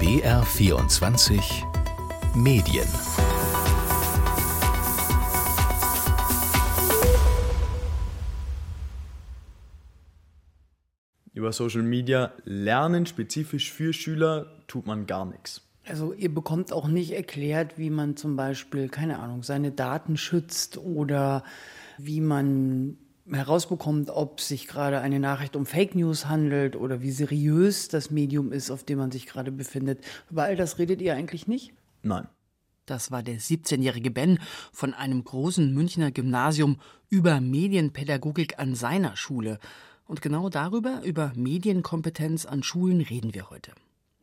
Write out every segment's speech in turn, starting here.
BR24 Medien Über Social Media lernen spezifisch für Schüler tut man gar nichts. Also ihr bekommt auch nicht erklärt, wie man zum Beispiel, keine Ahnung, seine Daten schützt oder wie man herausbekommt, ob sich gerade eine Nachricht um Fake News handelt oder wie seriös das Medium ist, auf dem man sich gerade befindet. Über all das redet ihr eigentlich nicht? Nein. Das war der 17-jährige Ben von einem großen Münchner Gymnasium über Medienpädagogik an seiner Schule. Und genau darüber, über Medienkompetenz an Schulen, reden wir heute.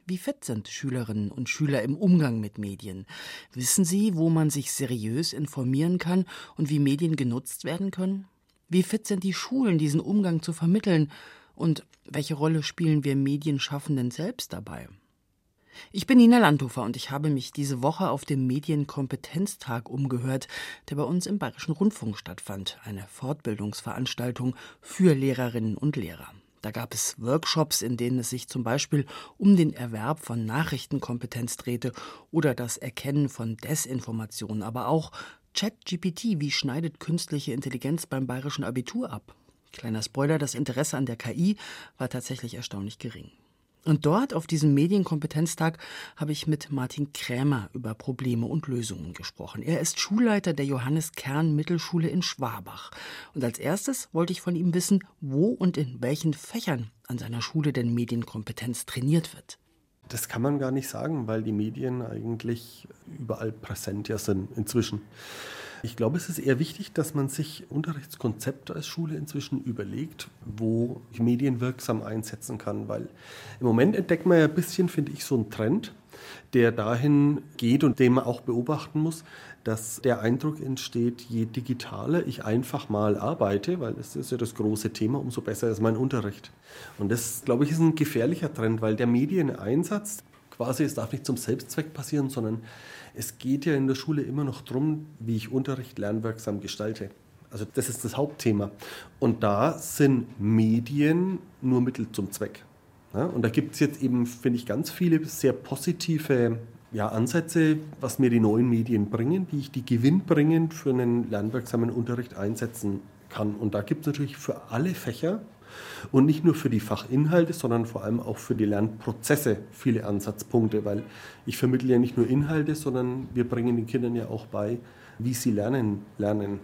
Wie fit sind Schülerinnen und Schüler im Umgang mit Medien? Wissen sie, wo man sich seriös informieren kann und wie Medien genutzt werden können? Wie fit sind die Schulen, diesen Umgang zu vermitteln? Und welche Rolle spielen wir Medienschaffenden selbst dabei? Ich bin Nina Landhofer und ich habe mich diese Woche auf dem Medienkompetenztag umgehört, der bei uns im Bayerischen Rundfunk stattfand, eine Fortbildungsveranstaltung für Lehrerinnen und Lehrer. Da gab es Workshops, in denen es sich zum Beispiel um den Erwerb von Nachrichtenkompetenz drehte oder das Erkennen von Desinformation, aber auch ChatGPT, wie schneidet künstliche Intelligenz beim bayerischen Abitur ab? Kleiner Spoiler, das Interesse an der KI war tatsächlich erstaunlich gering. Und dort, auf diesem Medienkompetenztag, habe ich mit Martin Krämer über Probleme und Lösungen gesprochen. Er ist Schulleiter der Johannes Kern Mittelschule in Schwabach. Und als erstes wollte ich von ihm wissen, wo und in welchen Fächern an seiner Schule denn Medienkompetenz trainiert wird. Das kann man gar nicht sagen, weil die Medien eigentlich überall präsent ja sind inzwischen. Ich glaube, es ist eher wichtig, dass man sich Unterrichtskonzepte als Schule inzwischen überlegt, wo ich Medien wirksam einsetzen kann, weil im Moment entdeckt man ja ein bisschen, finde ich, so einen Trend, der dahin geht und den man auch beobachten muss, dass der Eindruck entsteht, je digitaler ich einfach mal arbeite, weil das ist ja das große Thema, umso besser ist mein Unterricht. Und das, glaube ich, ist ein gefährlicher Trend, weil der Medieneinsatz quasi, es darf nicht zum Selbstzweck passieren, sondern es geht ja in der Schule immer noch darum, wie ich Unterricht lernwirksam gestalte. Also das ist das Hauptthema. Und da sind Medien nur Mittel zum Zweck. Ja, und da gibt es jetzt eben, finde ich, ganz viele sehr positive ja, Ansätze, was mir die neuen Medien bringen, wie ich die gewinnbringend für einen lernwirksamen Unterricht einsetzen kann. Und da gibt es natürlich für alle Fächer und nicht nur für die Fachinhalte, sondern vor allem auch für die Lernprozesse viele Ansatzpunkte, weil ich vermittle ja nicht nur Inhalte, sondern wir bringen den Kindern ja auch bei, wie sie lernen, lernen.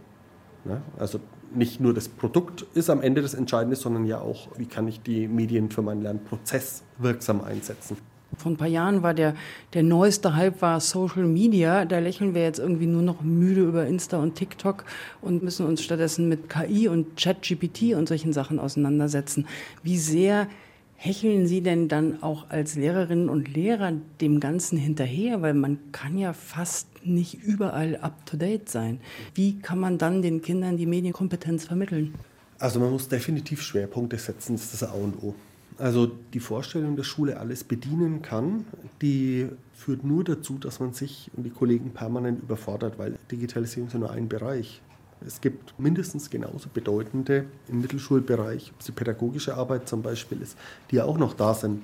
Ja, also nicht nur das Produkt ist am Ende das Entscheidende, sondern ja auch, wie kann ich die Medien für meinen Lernprozess wirksam einsetzen. Vor ein paar Jahren war der, der neueste Hype war Social Media. Da lächeln wir jetzt irgendwie nur noch müde über Insta und TikTok und müssen uns stattdessen mit KI und ChatGPT und solchen Sachen auseinandersetzen. Wie sehr hecheln Sie denn dann auch als Lehrerinnen und Lehrer dem Ganzen hinterher? Weil man kann ja fast nicht überall up-to-date sein. Wie kann man dann den Kindern die Medienkompetenz vermitteln? Also man muss definitiv Schwerpunkte setzen, das ist das A und O. Also die Vorstellung, dass Schule alles bedienen kann, die führt nur dazu, dass man sich und die Kollegen permanent überfordert, weil Digitalisierung ist ja nur ein Bereich. Es gibt mindestens genauso bedeutende im Mittelschulbereich, ob es die pädagogische Arbeit zum Beispiel ist, die ja auch noch da sind.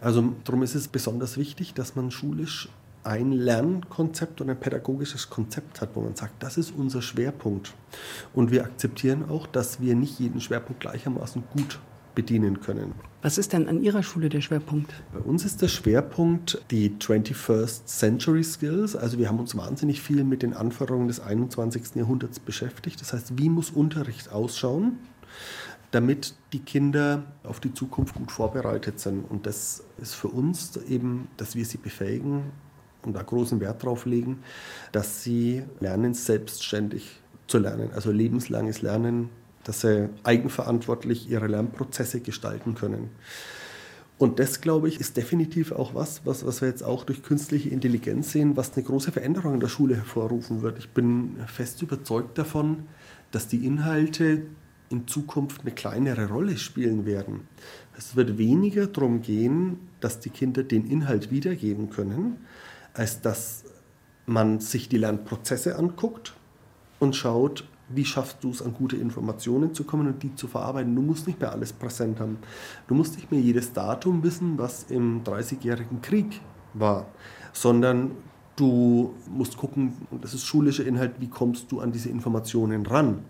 Also darum ist es besonders wichtig, dass man schulisch ein Lernkonzept und ein pädagogisches Konzept hat, wo man sagt, das ist unser Schwerpunkt. Und wir akzeptieren auch, dass wir nicht jeden Schwerpunkt gleichermaßen gut bedienen können. Was ist denn an Ihrer Schule der Schwerpunkt? Bei uns ist der Schwerpunkt die 21st Century Skills. Also wir haben uns wahnsinnig viel mit den Anforderungen des 21. Jahrhunderts beschäftigt. Das heißt, wie muss Unterricht ausschauen, damit die Kinder auf die Zukunft gut vorbereitet sind. Und das ist für uns eben, dass wir sie befähigen und da großen Wert drauf legen, dass sie lernen, selbstständig zu lernen. Also lebenslanges Lernen dass sie eigenverantwortlich ihre Lernprozesse gestalten können. Und das, glaube ich, ist definitiv auch was, was, was wir jetzt auch durch künstliche Intelligenz sehen, was eine große Veränderung in der Schule hervorrufen wird. Ich bin fest überzeugt davon, dass die Inhalte in Zukunft eine kleinere Rolle spielen werden. Es wird weniger darum gehen, dass die Kinder den Inhalt wiedergeben können, als dass man sich die Lernprozesse anguckt und schaut, wie schaffst du es, an gute Informationen zu kommen und die zu verarbeiten. Du musst nicht mehr alles präsent haben. Du musst nicht mehr jedes Datum wissen, was im Dreißigjährigen Krieg wahr, sondern du musst gucken, und das ist schulischer Inhalt, wie kommst du an diese Informationen ran?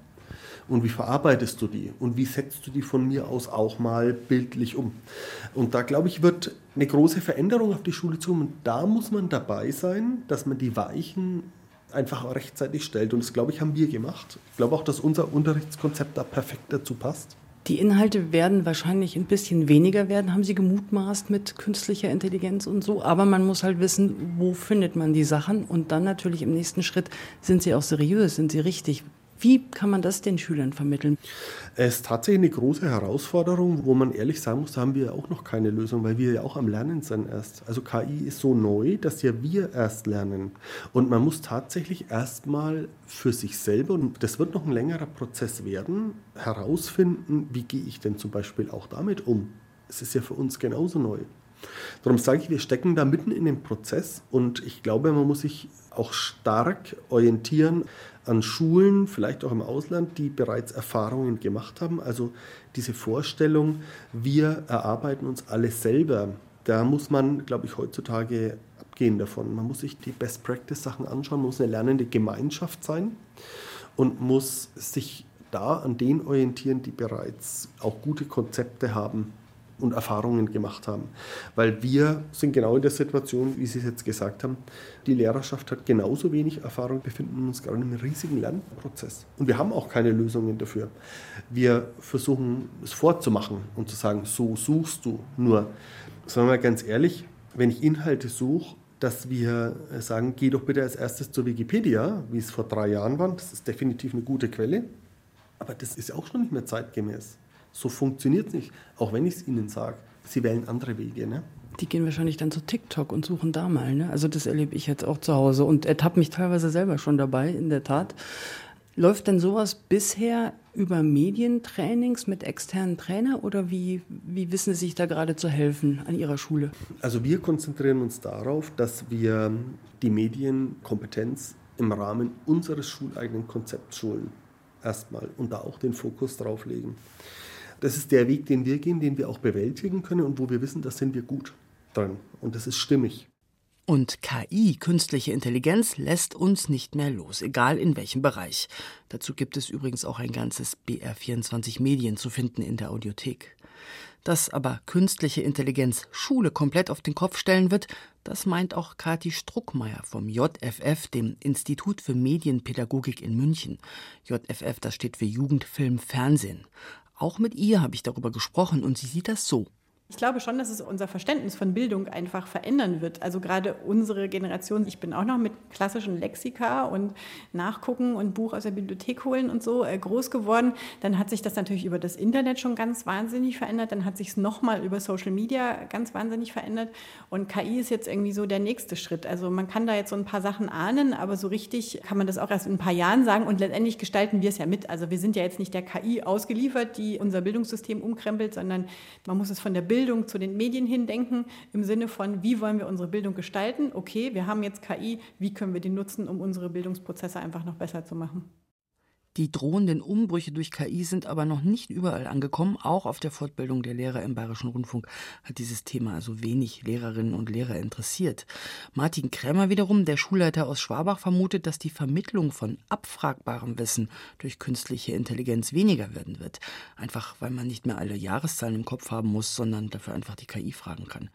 Und wie verarbeitest du die? Und wie setzt du die von mir aus auch mal bildlich um? Und da, glaube ich, wird eine große Veränderung auf die Schule zu. Und da muss man dabei sein, dass man die Weichen einfach rechtzeitig stellt. Und das, glaube ich, haben wir gemacht. Ich glaube auch, dass unser Unterrichtskonzept da perfekt dazu passt. Die Inhalte werden wahrscheinlich ein bisschen weniger werden, haben Sie gemutmaßt mit künstlicher Intelligenz und so. Aber man muss halt wissen, wo findet man die Sachen. Und dann natürlich im nächsten Schritt, sind sie auch seriös, sind sie richtig? Wie kann man das den Schülern vermitteln? Es ist tatsächlich eine große Herausforderung, wo man ehrlich sagen muss, da haben wir auch noch keine Lösung, weil wir ja auch am Lernen sind erst. Also KI ist so neu, dass ja wir erst lernen. Und man muss tatsächlich erstmal für sich selber, und das wird noch ein längerer Prozess werden, herausfinden, wie gehe ich denn zum Beispiel auch damit um. Es ist ja für uns genauso neu. Darum sage ich, wir stecken da mitten in dem Prozess und ich glaube, man muss sich auch stark orientieren an Schulen, vielleicht auch im Ausland, die bereits Erfahrungen gemacht haben. Also diese Vorstellung, wir erarbeiten uns alles selber, da muss man, glaube ich, heutzutage abgehen davon. Man muss sich die Best-Practice-Sachen anschauen, muss eine lernende Gemeinschaft sein und muss sich da an denen orientieren, die bereits auch gute Konzepte haben und Erfahrungen gemacht haben. Weil wir sind genau in der Situation, wie Sie es jetzt gesagt haben, die Lehrerschaft hat genauso wenig Erfahrung, befinden uns gerade in einem riesigen Lernprozess. Und wir haben auch keine Lösungen dafür. Wir versuchen es vorzumachen und zu sagen, so suchst du. Nur, sagen wir mal ganz ehrlich, wenn ich Inhalte suche, dass wir sagen, geh doch bitte als erstes zur Wikipedia, wie es vor drei Jahren war. Das ist definitiv eine gute Quelle. Aber das ist auch schon nicht mehr zeitgemäß. So funktioniert es nicht, auch wenn ich es ihnen sage. Sie wählen andere Wege. Ne? Die gehen wahrscheinlich dann zu TikTok und suchen da mal. Ne? Also das erlebe ich jetzt auch zu Hause und ertappe mich teilweise selber schon dabei, in der Tat. Läuft denn sowas bisher über Medientrainings mit externen Trainern oder wie, wie wissen Sie sich da gerade zu helfen an Ihrer Schule? Also wir konzentrieren uns darauf, dass wir die Medienkompetenz im Rahmen unseres schuleigenen Konzepts schulen. Erstmal und da auch den Fokus drauf legen. Das ist der Weg, den wir gehen, den wir auch bewältigen können und wo wir wissen, da sind wir gut dran. Und das ist stimmig. Und KI, künstliche Intelligenz, lässt uns nicht mehr los, egal in welchem Bereich. Dazu gibt es übrigens auch ein ganzes BR24 Medien zu finden in der Audiothek. Dass aber künstliche Intelligenz Schule komplett auf den Kopf stellen wird, das meint auch Kati Struckmeier vom JFF, dem Institut für Medienpädagogik in München. JFF, das steht für Jugend, Film, Fernsehen. Auch mit ihr habe ich darüber gesprochen und sie sieht das so. Ich glaube schon, dass es unser Verständnis von Bildung einfach verändern wird. Also gerade unsere Generation, ich bin auch noch mit klassischen Lexika und Nachgucken und Buch aus der Bibliothek holen und so äh, groß geworden. Dann hat sich das natürlich über das Internet schon ganz wahnsinnig verändert. Dann hat sich es nochmal über Social Media ganz wahnsinnig verändert. Und KI ist jetzt irgendwie so der nächste Schritt. Also man kann da jetzt so ein paar Sachen ahnen, aber so richtig kann man das auch erst in ein paar Jahren sagen. Und letztendlich gestalten wir es ja mit. Also wir sind ja jetzt nicht der KI ausgeliefert, die unser Bildungssystem umkrempelt, sondern man muss es von der Bildung Bildung zu den Medien hin denken, im Sinne von, wie wollen wir unsere Bildung gestalten? Okay, wir haben jetzt KI, wie können wir die nutzen, um unsere Bildungsprozesse einfach noch besser zu machen? Die drohenden Umbrüche durch KI sind aber noch nicht überall angekommen. Auch auf der Fortbildung der Lehrer im Bayerischen Rundfunk hat dieses Thema also wenig Lehrerinnen und Lehrer interessiert. Martin Krämer wiederum, der Schulleiter aus Schwabach, vermutet, dass die Vermittlung von abfragbarem Wissen durch künstliche Intelligenz weniger werden wird. Einfach weil man nicht mehr alle Jahreszahlen im Kopf haben muss, sondern dafür einfach die KI fragen kann.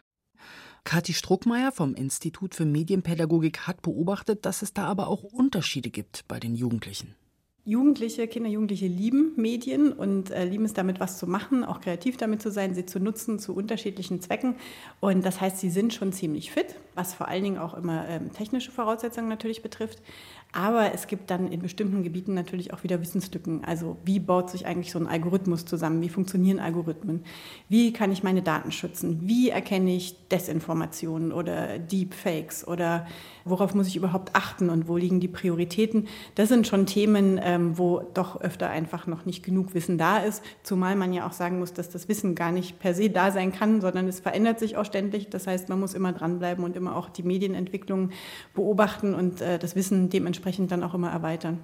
Kathi Struckmeier vom Institut für Medienpädagogik hat beobachtet, dass es da aber auch Unterschiede gibt bei den Jugendlichen. Jugendliche, Kinder, Jugendliche lieben Medien und äh, lieben es damit, was zu machen, auch kreativ damit zu sein, sie zu nutzen zu unterschiedlichen Zwecken. Und das heißt, sie sind schon ziemlich fit, was vor allen Dingen auch immer ähm, technische Voraussetzungen natürlich betrifft. Aber es gibt dann in bestimmten Gebieten natürlich auch wieder Wissenslücken. Also wie baut sich eigentlich so ein Algorithmus zusammen? Wie funktionieren Algorithmen? Wie kann ich meine Daten schützen? Wie erkenne ich Desinformationen oder Deepfakes? Oder worauf muss ich überhaupt achten und wo liegen die Prioritäten? Das sind schon Themen, ähm, wo doch öfter einfach noch nicht genug Wissen da ist. Zumal man ja auch sagen muss, dass das Wissen gar nicht per se da sein kann, sondern es verändert sich auch ständig. Das heißt, man muss immer dranbleiben und immer auch die Medienentwicklung beobachten und äh, das Wissen dementsprechend dann auch immer erweitern.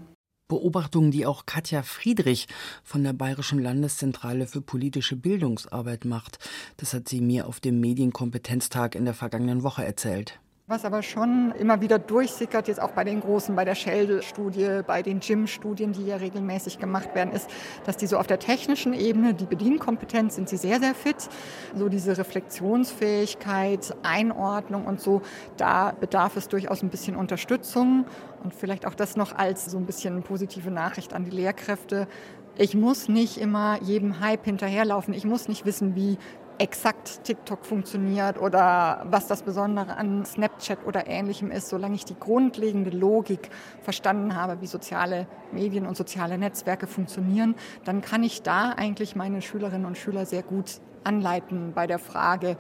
Beobachtungen, die auch Katja Friedrich von der Bayerischen Landeszentrale für politische Bildungsarbeit macht. Das hat sie mir auf dem Medienkompetenztag in der vergangenen Woche erzählt. Was aber schon immer wieder durchsickert, jetzt auch bei den großen, bei der Shell-Studie, bei den GYM-Studien, die ja regelmäßig gemacht werden, ist, dass die so auf der technischen Ebene, die Bedienkompetenz, sind sie sehr, sehr fit. So diese Reflexionsfähigkeit, Einordnung und so, da bedarf es durchaus ein bisschen Unterstützung. Und vielleicht auch das noch als so ein bisschen positive Nachricht an die Lehrkräfte. Ich muss nicht immer jedem Hype hinterherlaufen. Ich muss nicht wissen, wie exakt TikTok funktioniert oder was das Besondere an Snapchat oder ähnlichem ist, solange ich die grundlegende Logik verstanden habe, wie soziale Medien und soziale Netzwerke funktionieren, dann kann ich da eigentlich meine Schülerinnen und Schüler sehr gut anleiten bei der Frage,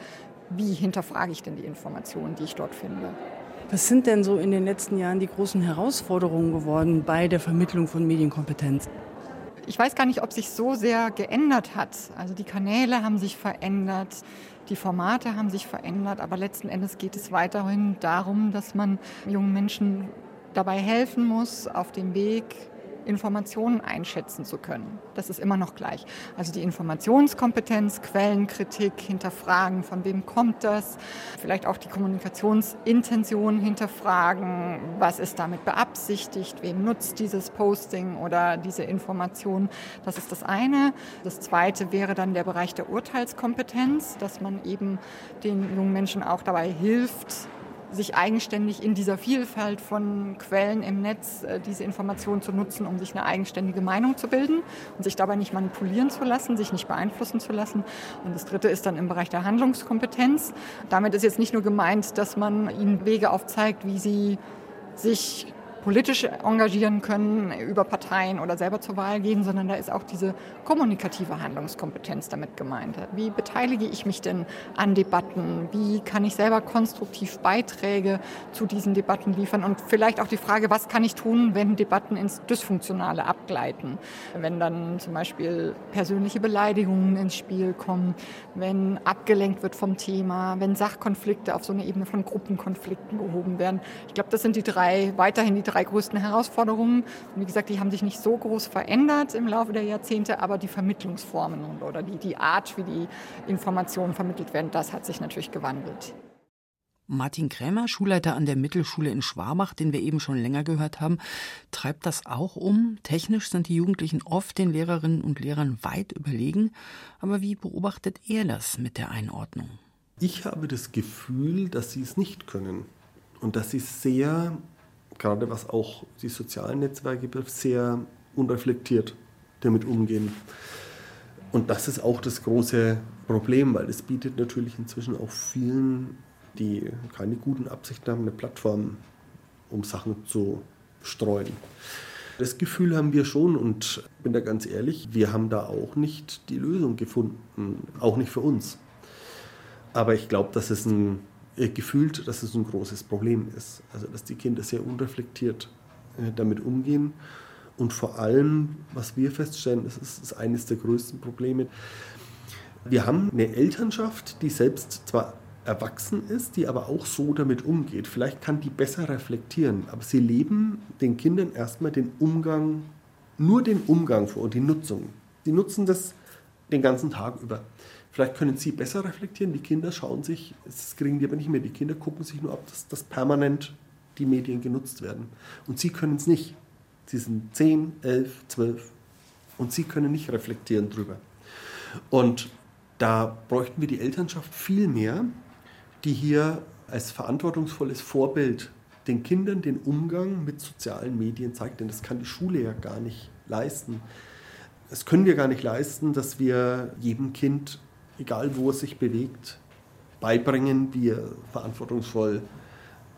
wie hinterfrage ich denn die Informationen, die ich dort finde. Was sind denn so in den letzten Jahren die großen Herausforderungen geworden bei der Vermittlung von Medienkompetenz? Ich weiß gar nicht, ob sich so sehr geändert hat. Also die Kanäle haben sich verändert, die Formate haben sich verändert, aber letzten Endes geht es weiterhin darum, dass man jungen Menschen dabei helfen muss, auf dem Weg Informationen einschätzen zu können. Das ist immer noch gleich. Also die Informationskompetenz, Quellenkritik, hinterfragen, von wem kommt das, vielleicht auch die Kommunikationsintention hinterfragen, was ist damit beabsichtigt, wem nutzt dieses Posting oder diese Information. Das ist das eine. Das zweite wäre dann der Bereich der Urteilskompetenz, dass man eben den jungen Menschen auch dabei hilft, sich eigenständig in dieser Vielfalt von Quellen im Netz äh, diese Informationen zu nutzen, um sich eine eigenständige Meinung zu bilden und sich dabei nicht manipulieren zu lassen, sich nicht beeinflussen zu lassen. Und das Dritte ist dann im Bereich der Handlungskompetenz. Damit ist jetzt nicht nur gemeint, dass man ihnen Wege aufzeigt, wie sie sich politisch engagieren können, über Parteien oder selber zur Wahl gehen, sondern da ist auch diese kommunikative Handlungskompetenz damit gemeint. Wie beteilige ich mich denn an Debatten? Wie kann ich selber konstruktiv Beiträge zu diesen Debatten liefern? Und vielleicht auch die Frage, was kann ich tun, wenn Debatten ins Dysfunktionale abgleiten? Wenn dann zum Beispiel persönliche Beleidigungen ins Spiel kommen, wenn abgelenkt wird vom Thema, wenn Sachkonflikte auf so eine Ebene von Gruppenkonflikten gehoben werden. Ich glaube, das sind die drei, weiterhin die drei drei größten Herausforderungen. Und wie gesagt, die haben sich nicht so groß verändert im Laufe der Jahrzehnte, aber die Vermittlungsformen oder die, die Art, wie die Informationen vermittelt werden, das hat sich natürlich gewandelt. Martin Krämer, Schulleiter an der Mittelschule in Schwabach, den wir eben schon länger gehört haben, treibt das auch um. Technisch sind die Jugendlichen oft den Lehrerinnen und Lehrern weit überlegen. Aber wie beobachtet er das mit der Einordnung? Ich habe das Gefühl, dass sie es nicht können und dass sie sehr gerade was auch die sozialen Netzwerke betrifft, sehr unreflektiert damit umgehen. Und das ist auch das große Problem, weil es bietet natürlich inzwischen auch vielen, die keine guten Absichten haben, eine Plattform, um Sachen zu streuen. Das Gefühl haben wir schon und bin da ganz ehrlich, wir haben da auch nicht die Lösung gefunden, auch nicht für uns. Aber ich glaube, dass es ein äh, gefühlt, dass es ein großes Problem ist. Also dass die Kinder sehr unreflektiert äh, damit umgehen. Und vor allem, was wir feststellen, das ist, ist eines der größten Probleme. Wir haben eine Elternschaft, die selbst zwar erwachsen ist, die aber auch so damit umgeht. Vielleicht kann die besser reflektieren, aber sie leben den Kindern erstmal den Umgang, nur den Umgang vor und die Nutzung. Sie nutzen das den ganzen Tag über. Vielleicht können Sie besser reflektieren. Die Kinder schauen sich, das kriegen die aber nicht mehr. Die Kinder gucken sich nur ab, dass, dass permanent die Medien genutzt werden. Und Sie können es nicht. Sie sind 10, 11, 12 und Sie können nicht reflektieren drüber. Und da bräuchten wir die Elternschaft viel mehr, die hier als verantwortungsvolles Vorbild den Kindern den Umgang mit sozialen Medien zeigt. Denn das kann die Schule ja gar nicht leisten. Das können wir gar nicht leisten, dass wir jedem Kind egal wo es sich bewegt, beibringen, wie er verantwortungsvoll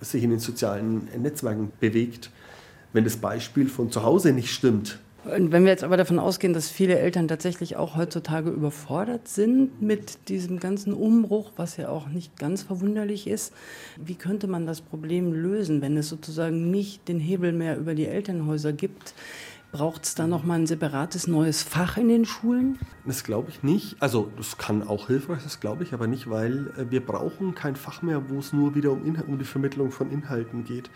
sich in den sozialen Netzwerken bewegt. Wenn das Beispiel von zu Hause nicht stimmt, und wenn wir jetzt aber davon ausgehen, dass viele Eltern tatsächlich auch heutzutage überfordert sind mit diesem ganzen Umbruch, was ja auch nicht ganz verwunderlich ist, wie könnte man das Problem lösen, wenn es sozusagen nicht den Hebel mehr über die Elternhäuser gibt? Braucht es da nochmal ein separates neues Fach in den Schulen? Das glaube ich nicht. Also das kann auch hilfreich, das glaube ich aber nicht, weil äh, wir brauchen kein Fach mehr, wo es nur wieder um, um die Vermittlung von Inhalten geht.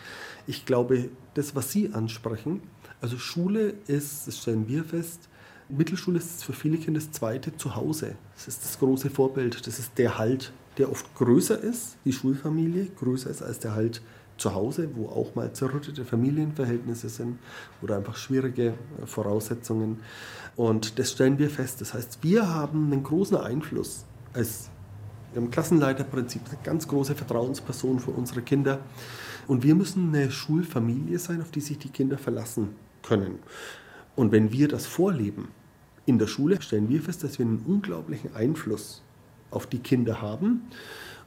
Ich glaube, das, was Sie ansprechen, Also Schule ist, das stellen wir fest, Mittelschule ist für viele Kinder das zweite Zuhause. Das ist das große Vorbild. Das ist der Halt, der oft größer ist, die Schulfamilie, größer ist als der Halt zu Hause, wo auch mal zerrüttete Familienverhältnisse sind oder einfach schwierige Voraussetzungen. Und das stellen wir fest. Das heißt, wir haben einen großen Einfluss als im Klassenleiterprinzip eine ganz große Vertrauensperson für unsere Kinder. Und wir müssen eine Schulfamilie sein, auf die sich die Kinder verlassen können. Und wenn wir das vorleben in der Schule, stellen wir fest, dass wir einen unglaublichen Einfluss auf die Kinder haben.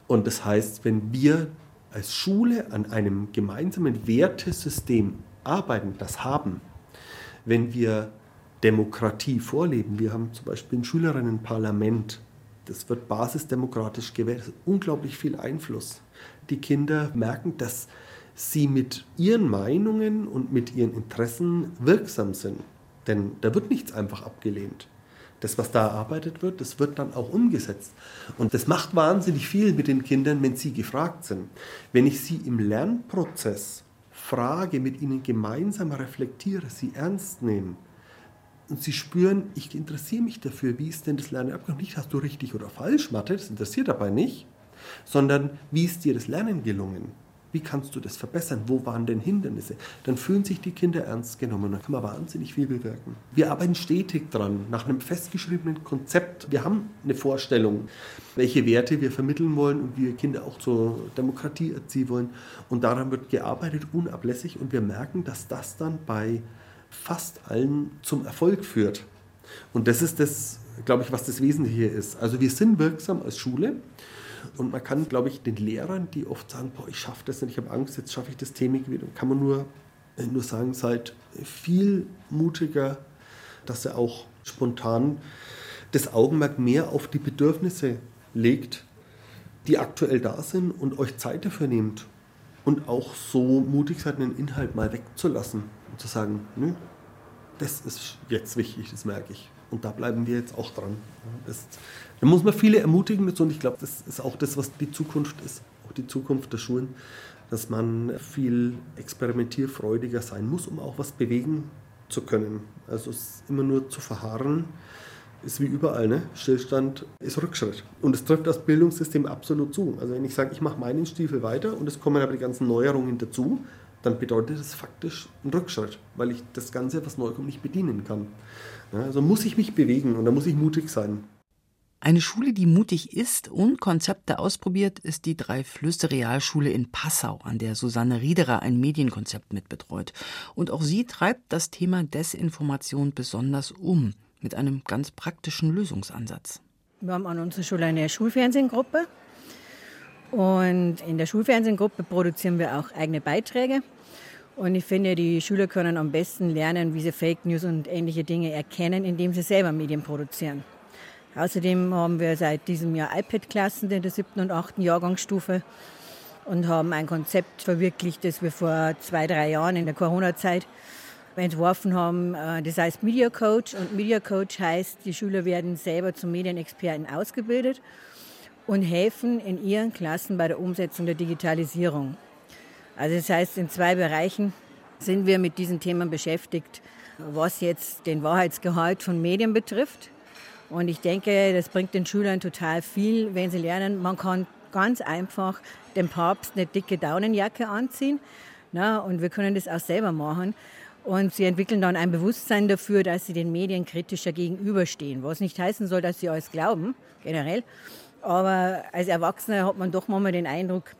Und das heißt, wenn wir als Schule an einem gemeinsamen Wertesystem arbeiten, das haben, wenn wir Demokratie vorleben, wir haben zum Beispiel ein Schülerinnenparlament, das wird basisdemokratisch gewählt, das hat unglaublich viel Einfluss. Die Kinder merken, dass sie mit ihren Meinungen und mit ihren Interessen wirksam sind. Denn da wird nichts einfach abgelehnt. Das, was da erarbeitet wird, das wird dann auch umgesetzt. Und das macht wahnsinnig viel mit den Kindern, wenn sie gefragt sind. Wenn ich sie im Lernprozess frage, mit ihnen gemeinsam reflektiere, sie ernst nehme, und sie spüren, ich interessiere mich dafür, wie ist denn das Lernen abgelaufen? Nicht, hast du richtig oder falsch Mathe, das interessiert dabei nicht, sondern wie ist dir das Lernen gelungen? Wie kannst du das verbessern? Wo waren denn Hindernisse? Dann fühlen sich die Kinder ernst genommen. Dann kann man wahnsinnig viel bewirken. Wir arbeiten stetig dran, nach einem festgeschriebenen Konzept. Wir haben eine Vorstellung, welche Werte wir vermitteln wollen und wie wir Kinder auch zur Demokratie erziehen wollen. Und daran wird gearbeitet, unablässig. Und wir merken, dass das dann bei fast allen zum Erfolg führt. Und das ist das, glaube ich, was das Wesentliche ist. Also wir sind wirksam als Schule. Und man kann, glaube ich, den Lehrern, die oft sagen, boah, ich schaffe das nicht, ich habe Angst, jetzt schaffe ich das Thema wieder, kann man nur, äh, nur sagen, seid viel mutiger, dass er auch spontan das Augenmerk mehr auf die Bedürfnisse legt, die aktuell da sind und euch Zeit dafür nehmt. Und auch so mutig seid, einen Inhalt mal wegzulassen und zu sagen, nö, das ist jetzt wichtig, das merke ich. Und da bleiben wir jetzt auch dran. Das, da muss man viele ermutigen dazu und ich glaube, das ist auch das, was die Zukunft ist, auch die Zukunft der Schulen, dass man viel experimentierfreudiger sein muss, um auch was bewegen zu können. Also es immer nur zu verharren, ist wie überall, ne? Stillstand ist Rückschritt. Und es trifft das Bildungssystem absolut zu. Also wenn ich sage, ich mache meinen Stiefel weiter und es kommen aber die ganzen Neuerungen dazu, dann bedeutet das faktisch einen Rückschritt, weil ich das Ganze, was neu kommt, nicht bedienen kann. Ja, also muss ich mich bewegen und da muss ich mutig sein. Eine Schule, die mutig ist und Konzepte ausprobiert, ist die Drei-Flüsse-Realschule in Passau, an der Susanne Riederer ein Medienkonzept mitbetreut. Und auch sie treibt das Thema Desinformation besonders um, mit einem ganz praktischen Lösungsansatz. Wir haben an unserer Schule eine Schulfernsehgruppe. Und in der Schulfernsehgruppe produzieren wir auch eigene Beiträge. Und ich finde, die Schüler können am besten lernen, wie sie Fake News und ähnliche Dinge erkennen, indem sie selber Medien produzieren. Außerdem haben wir seit diesem Jahr iPad-Klassen in der siebten und achten Jahrgangsstufe und haben ein Konzept verwirklicht, das wir vor zwei, drei Jahren in der Corona-Zeit entworfen haben. Äh, das heißt Media Coach und Media Coach heißt, die Schüler werden selber zum Medienexperten ausgebildet und helfen in ihren Klassen bei der Umsetzung der Digitalisierung. Also das heißt, in zwei Bereichen sind wir mit diesen Themen beschäftigt, was jetzt den Wahrheitsgehalt von Medien betrifft. Und ich denke, das bringt den Schülern total viel, wenn sie lernen, man kann ganz einfach dem Papst eine dicke Daunenjacke anziehen. Na, und wir können das auch selber machen. Und sie entwickeln dann ein Bewusstsein dafür, dass sie den Medien kritischer gegenüberstehen. Was nicht heißen soll, dass sie alles glauben, generell. Aber als Erwachsener hat man doch manchmal den Eindruck,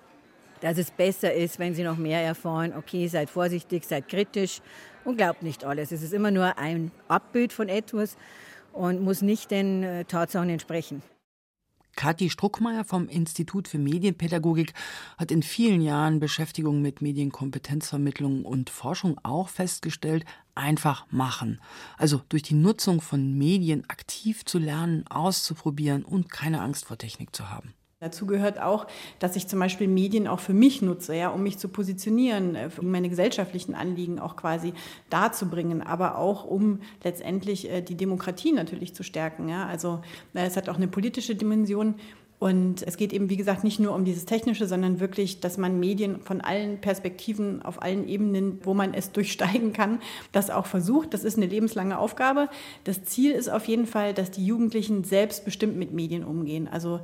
dass es besser ist, wenn sie noch mehr erfahren, okay, seid vorsichtig, seid kritisch und glaubt nicht alles. Es ist immer nur ein Abbild von etwas und muss nicht den äh, Tatsachen entsprechen. Kathi Struckmeier vom Institut für Medienpädagogik hat in vielen Jahren Beschäftigung mit Medienkompetenzvermittlung und Forschung auch festgestellt, einfach machen. Also durch die Nutzung von Medien aktiv zu lernen, auszuprobieren und keine Angst vor Technik zu haben. Dazu gehört auch, dass ich zum Beispiel Medien auch für mich nutze, ja, um mich zu positionieren, äh, um meine gesellschaftlichen Anliegen auch quasi darzubringen, aber auch um letztendlich äh, die Demokratie natürlich zu stärken. Ja. Also äh, es hat auch eine politische Dimension. Und es geht eben, wie gesagt, nicht nur um dieses Technische, sondern wirklich, dass man Medien von allen Perspektiven, auf allen Ebenen, wo man es durchsteigen kann, das auch versucht. Das ist eine lebenslange Aufgabe. Das Ziel ist auf jeden Fall, dass die Jugendlichen selbstbestimmt mit Medien umgehen. Also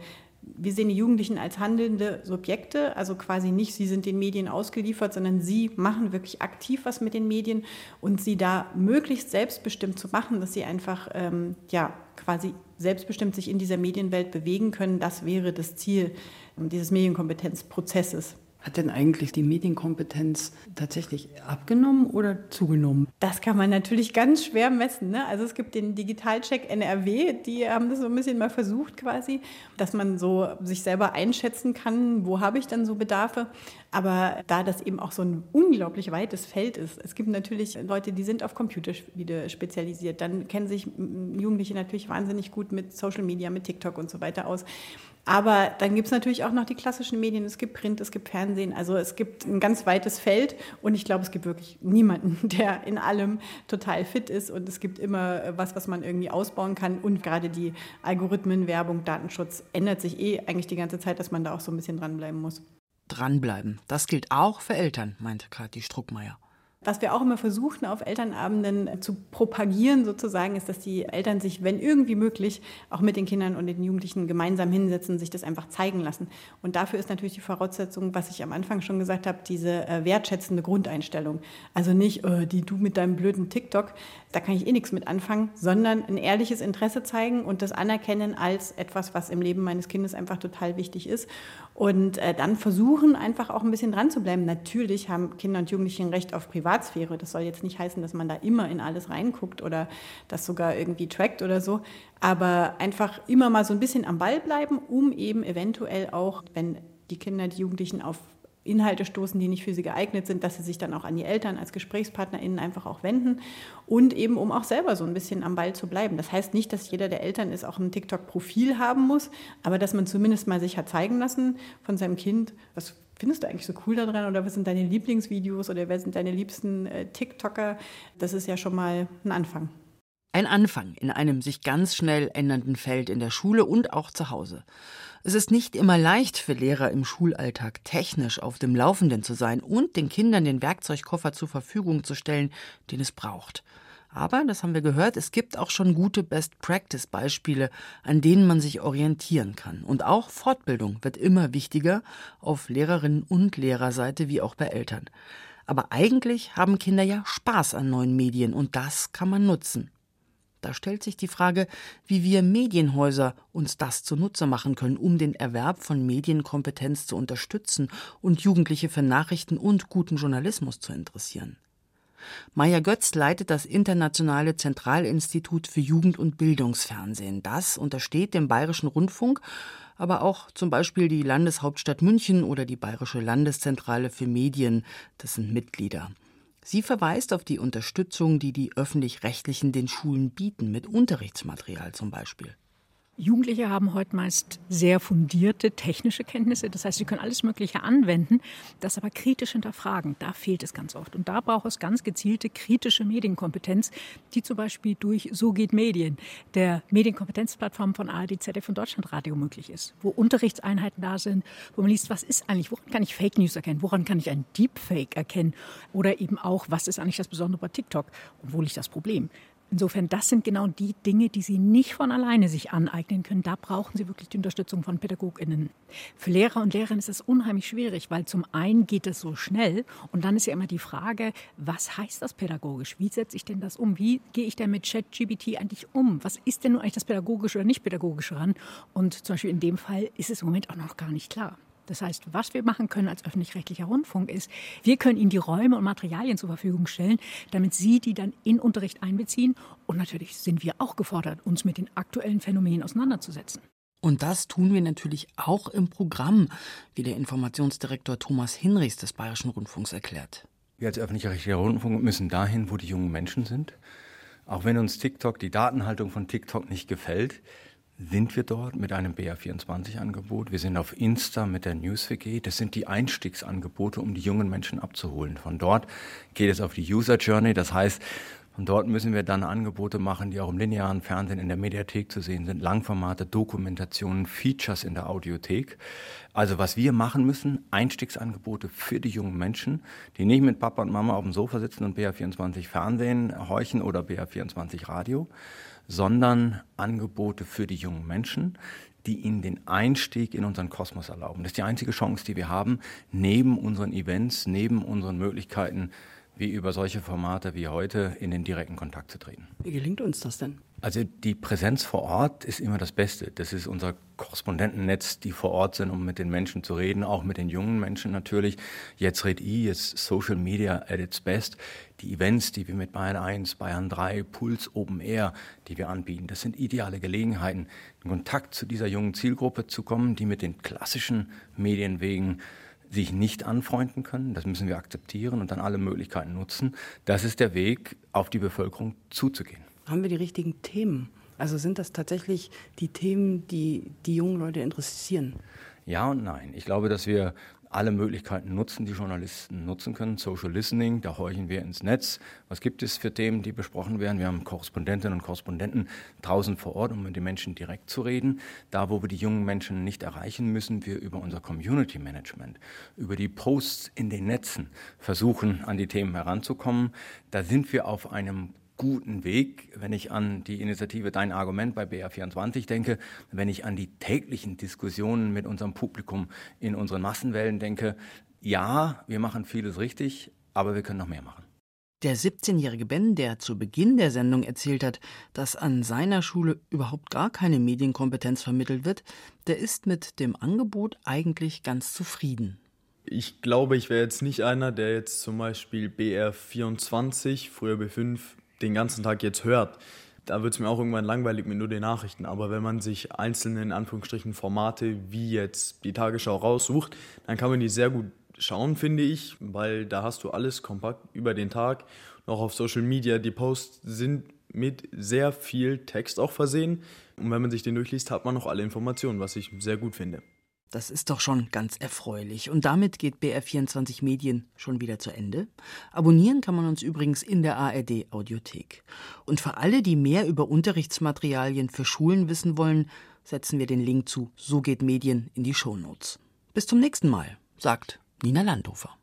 wir sehen die Jugendlichen als handelnde Subjekte, also quasi nicht, sie sind den Medien ausgeliefert, sondern sie machen wirklich aktiv was mit den Medien und sie da möglichst selbstbestimmt zu machen, dass sie einfach ähm, ja quasi selbstbestimmt sich in dieser Medienwelt bewegen können, das wäre das Ziel dieses Medienkompetenzprozesses. Hat denn eigentlich die Medienkompetenz tatsächlich abgenommen oder zugenommen? Das kann man natürlich ganz schwer messen. Ne? Also es gibt den Digitalcheck NRW, die haben das so ein bisschen mal versucht quasi, dass man so sich selber einschätzen kann, wo habe ich dann so Bedarfe. Aber da das eben auch so ein unglaublich weites Feld ist, es gibt natürlich Leute, die sind auf Computerspiele spezialisiert, dann kennen sich Jugendliche natürlich wahnsinnig gut mit Social Media, mit TikTok und so weiter aus. Aber dann gibt es natürlich auch noch die klassischen Medien. Es gibt Print, es gibt Fernsehen. Also es gibt ein ganz weites Feld. Und ich glaube, es gibt wirklich niemanden, der in allem total fit ist. Und es gibt immer was, was man irgendwie ausbauen kann. Und gerade die Algorithmen, Werbung, Datenschutz ändert sich eh eigentlich die ganze Zeit, dass man da auch so ein bisschen dranbleiben muss. Dranbleiben. Das gilt auch für Eltern, meinte Kathi Struckmeier. Was wir auch immer versuchen, auf Elternabenden zu propagieren, sozusagen, ist, dass die Eltern sich, wenn irgendwie möglich, auch mit den Kindern und den Jugendlichen gemeinsam hinsetzen, sich das einfach zeigen lassen. Und dafür ist natürlich die Voraussetzung, was ich am Anfang schon gesagt habe, diese äh, wertschätzende Grundeinstellung. Also nicht, äh, die du mit deinem blöden TikTok, da kann ich eh nichts mit anfangen, sondern ein ehrliches Interesse zeigen und das anerkennen als etwas, was im Leben meines Kindes einfach total wichtig ist. Und äh, dann versuchen, einfach auch ein bisschen dran zu bleiben. Natürlich haben Kinder und Jugendliche ein Recht auf Privatsphäre. Das soll jetzt nicht heißen, dass man da immer in alles reinguckt oder das sogar irgendwie trackt oder so. Aber einfach immer mal so ein bisschen am Ball bleiben, um eben eventuell auch, wenn die Kinder, die Jugendlichen auf Inhalte stoßen, die nicht für sie geeignet sind, dass sie sich dann auch an die Eltern als GesprächspartnerInnen einfach auch wenden und eben um auch selber so ein bisschen am Ball zu bleiben. Das heißt nicht, dass jeder der Eltern ist auch ein TikTok-Profil haben muss, aber dass man zumindest mal sich hat zeigen lassen von seinem Kind, was findest du eigentlich so cool daran oder was sind deine Lieblingsvideos oder wer sind deine liebsten äh, TikToker? Das ist ja schon mal ein Anfang. Ein Anfang in einem sich ganz schnell ändernden Feld in der Schule und auch zu Hause. Es ist nicht immer leicht für Lehrer im Schulalltag technisch auf dem Laufenden zu sein und den Kindern den Werkzeugkoffer zur Verfügung zu stellen, den es braucht. Aber, das haben wir gehört, es gibt auch schon gute Best-Practice-Beispiele, an denen man sich orientieren kann. Und auch Fortbildung wird immer wichtiger, auf Lehrerinnen und Lehrerseite wie auch bei Eltern. Aber eigentlich haben Kinder ja Spaß an neuen Medien und das kann man nutzen. Da stellt sich die Frage, wie wir Medienhäuser uns das zunutze machen können, um den Erwerb von Medienkompetenz zu unterstützen und Jugendliche für Nachrichten und guten Journalismus zu interessieren. Maya Götz leitet das Internationale Zentralinstitut für Jugend- und Bildungsfernsehen. Das untersteht dem Bayerischen Rundfunk, aber auch zum Beispiel die Landeshauptstadt München oder die Bayerische Landeszentrale für Medien, das sind Mitglieder. Sie verweist auf die Unterstützung, die die öffentlich-rechtlichen den Schulen bieten, mit Unterrichtsmaterial zum Beispiel. Jugendliche haben heute meist sehr fundierte technische Kenntnisse. Das heißt, sie können alles Mögliche anwenden, das aber kritisch hinterfragen. Da fehlt es ganz oft. Und da braucht es ganz gezielte kritische Medienkompetenz, die zum Beispiel durch So geht Medien, der Medienkompetenzplattform von ARD, ZDF und Deutschlandradio möglich ist, wo Unterrichtseinheiten da sind, wo man liest, was ist eigentlich, woran kann ich Fake News erkennen, woran kann ich ein Deepfake erkennen oder eben auch, was ist eigentlich das Besondere bei TikTok und wo liegt das Problem. Insofern, das sind genau die Dinge, die Sie nicht von alleine sich aneignen können. Da brauchen Sie wirklich die Unterstützung von PädagogInnen. Für Lehrer und Lehrerinnen ist das unheimlich schwierig, weil zum einen geht es so schnell und dann ist ja immer die Frage, was heißt das pädagogisch? Wie setze ich denn das um? Wie gehe ich denn mit ChatGBT eigentlich um? Was ist denn nun eigentlich das pädagogische oder nicht pädagogische ran? Und zum Beispiel in dem Fall ist es im Moment auch noch gar nicht klar. Das heißt, was wir machen können als öffentlich-rechtlicher Rundfunk ist, wir können Ihnen die Räume und Materialien zur Verfügung stellen, damit Sie die dann in Unterricht einbeziehen. Und natürlich sind wir auch gefordert, uns mit den aktuellen Phänomenen auseinanderzusetzen. Und das tun wir natürlich auch im Programm, wie der Informationsdirektor Thomas Hinrichs des Bayerischen Rundfunks erklärt. Wir als öffentlich-rechtlicher Rundfunk müssen dahin, wo die jungen Menschen sind. Auch wenn uns TikTok, die Datenhaltung von TikTok nicht gefällt, sind wir dort mit einem BA24-Angebot. Wir sind auf Insta mit der NewsWG. Das sind die Einstiegsangebote, um die jungen Menschen abzuholen. Von dort geht es auf die User Journey. Das heißt, Von dort müssen wir dann Angebote machen, die auch im linearen Fernsehen in der Mediathek zu sehen sind, Langformate, Dokumentationen, Features in der Audiothek. Also was wir machen müssen, Einstiegsangebote für die jungen Menschen, die nicht mit Papa und Mama auf dem Sofa sitzen und BR24 Fernsehen horchen oder BR24 Radio, sondern Angebote für die jungen Menschen, die ihnen den Einstieg in unseren Kosmos erlauben. Das ist die einzige Chance, die wir haben, neben unseren Events, neben unseren Möglichkeiten, wie über solche Formate wie heute in den direkten Kontakt zu treten. Wie gelingt uns das denn? Also die Präsenz vor Ort ist immer das Beste. Das ist unser Korrespondentennetz, die vor Ort sind, um mit den Menschen zu reden, auch mit den jungen Menschen natürlich. Jetzt red I, jetzt Social Media at its best. Die Events, die wir mit Bayern 1, Bayern 3, Puls Open Air, die wir anbieten, das sind ideale Gelegenheiten, in Kontakt zu dieser jungen Zielgruppe zu kommen, die mit den klassischen Medienwegen sich nicht anfreunden können. Das müssen wir akzeptieren und dann alle Möglichkeiten nutzen. Das ist der Weg, auf die Bevölkerung zuzugehen. Haben wir die richtigen Themen? Also sind das tatsächlich die Themen, die die jungen Leute interessieren? Ja und nein. Ich glaube, dass wir alle Möglichkeiten nutzen, die Journalisten nutzen können. Social Listening, da horchen wir ins Netz. Was gibt es für Themen, die besprochen werden? Wir haben Korrespondentinnen und Korrespondenten draußen vor Ort, um mit den Menschen direkt zu reden. Da, wo wir die jungen Menschen nicht erreichen, müssen wir über unser Community Management, über die Posts in den Netzen versuchen, an die Themen heranzukommen. Da sind wir auf einem guten Weg, wenn ich an die Initiative Dein Argument bei BR24 denke, wenn ich an die täglichen Diskussionen mit unserem Publikum in unseren Massenwellen denke. Ja, wir machen vieles richtig, aber wir können noch mehr machen. Der 17-jährige Ben, der zu Beginn der Sendung erzählt hat, dass an seiner Schule überhaupt gar keine Medienkompetenz vermittelt wird, der ist mit dem Angebot eigentlich ganz zufrieden. Ich glaube, ich wäre jetzt nicht einer, der jetzt zum Beispiel BR24, früher B5, den ganzen Tag jetzt hört, da wird es mir auch irgendwann langweilig mit nur den Nachrichten. Aber wenn man sich einzelne, in Anführungsstrichen, Formate wie jetzt die Tagesschau raussucht, dann kann man die sehr gut schauen, finde ich, weil da hast du alles kompakt über den Tag. Noch auf Social Media, die Posts sind mit sehr viel Text auch versehen. Und wenn man sich den durchliest, hat man noch alle Informationen, was ich sehr gut finde. Das ist doch schon ganz erfreulich. Und damit geht BR24 Medien schon wieder zu Ende. Abonnieren kann man uns übrigens in der ARD Audiothek. Und für alle, die mehr über Unterrichtsmaterialien für Schulen wissen wollen, setzen wir den Link zu So geht Medien in die Shownotes. Bis zum nächsten Mal, sagt Nina Landhofer.